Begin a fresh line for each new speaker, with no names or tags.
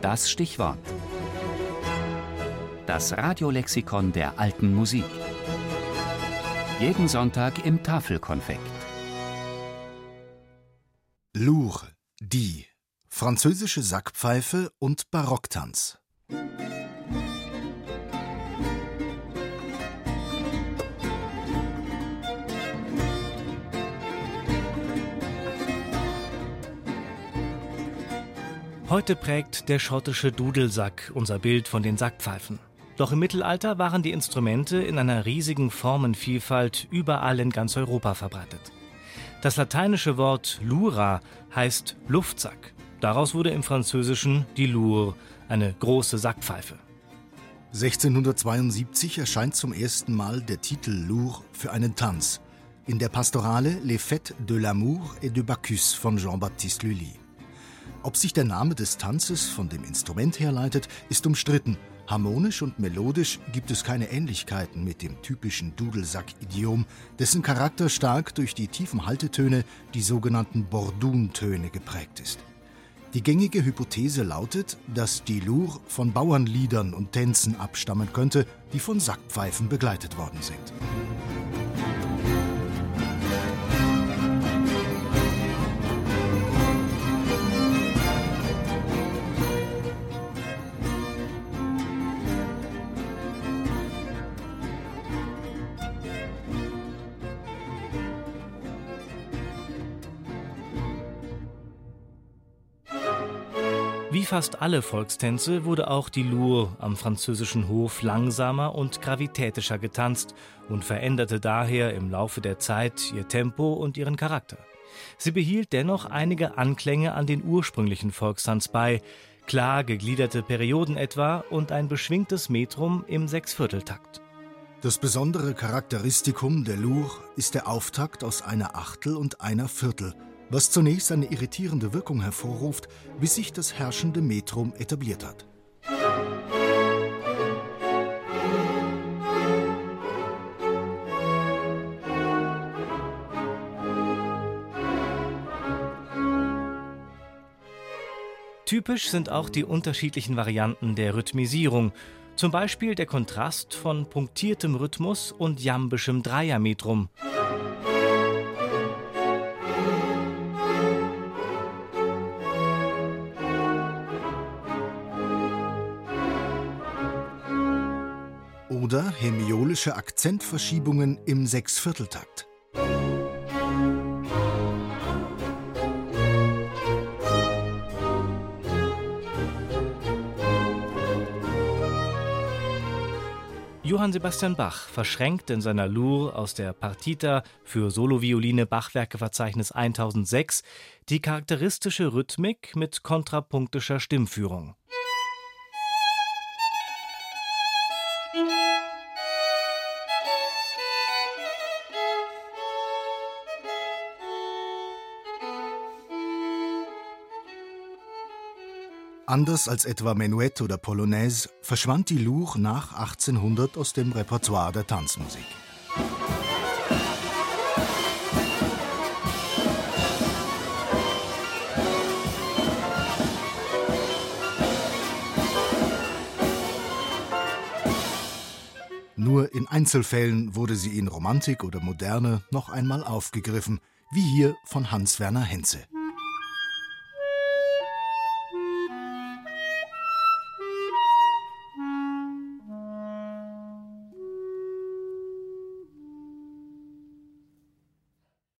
das Stichwort. Das Radiolexikon der alten Musik. Jeden Sonntag im Tafelkonfekt.
Lourd, die französische Sackpfeife und Barocktanz.
Heute prägt der schottische Dudelsack unser Bild von den Sackpfeifen. Doch im Mittelalter waren die Instrumente in einer riesigen Formenvielfalt überall in ganz Europa verbreitet. Das lateinische Wort lura heißt Luftsack. Daraus wurde im Französischen die Lour, eine große Sackpfeife.
1672 erscheint zum ersten Mal der Titel Lour für einen Tanz in der Pastorale Les Fêtes de l'amour et de Bacchus von Jean-Baptiste Lully. Ob sich der Name des Tanzes von dem Instrument herleitet, ist umstritten. Harmonisch und melodisch gibt es keine Ähnlichkeiten mit dem typischen Dudelsack-Idiom, dessen Charakter stark durch die tiefen Haltetöne, die sogenannten Bordun-Töne, geprägt ist. Die gängige Hypothese lautet, dass die Lour von Bauernliedern und Tänzen abstammen könnte, die von Sackpfeifen begleitet worden sind.
Wie fast alle Volkstänze wurde auch die Lour am französischen Hof langsamer und gravitätischer getanzt und veränderte daher im Laufe der Zeit ihr Tempo und ihren Charakter. Sie behielt dennoch einige Anklänge an den ursprünglichen Volkstanz bei, klar gegliederte Perioden etwa und ein beschwingtes Metrum im Sechsvierteltakt.
Das besondere Charakteristikum der Lour ist der Auftakt aus einer Achtel und einer Viertel – was zunächst eine irritierende Wirkung hervorruft, bis sich das herrschende Metrum etabliert hat.
Typisch sind auch die unterschiedlichen Varianten der Rhythmisierung, zum Beispiel der Kontrast von punktiertem Rhythmus und jambischem Dreiermetrum.
Oder hemiolische Akzentverschiebungen im Sechsvierteltakt.
Johann Sebastian Bach verschränkt in seiner Lour aus der Partita für Solovioline Bachwerkeverzeichnis 1006 die charakteristische Rhythmik mit kontrapunktischer Stimmführung.
Anders als etwa Menuett oder Polonaise verschwand die Lour nach 1800 aus dem Repertoire der Tanzmusik. Nur in Einzelfällen wurde sie in Romantik oder Moderne noch einmal aufgegriffen, wie hier von Hans Werner Henze.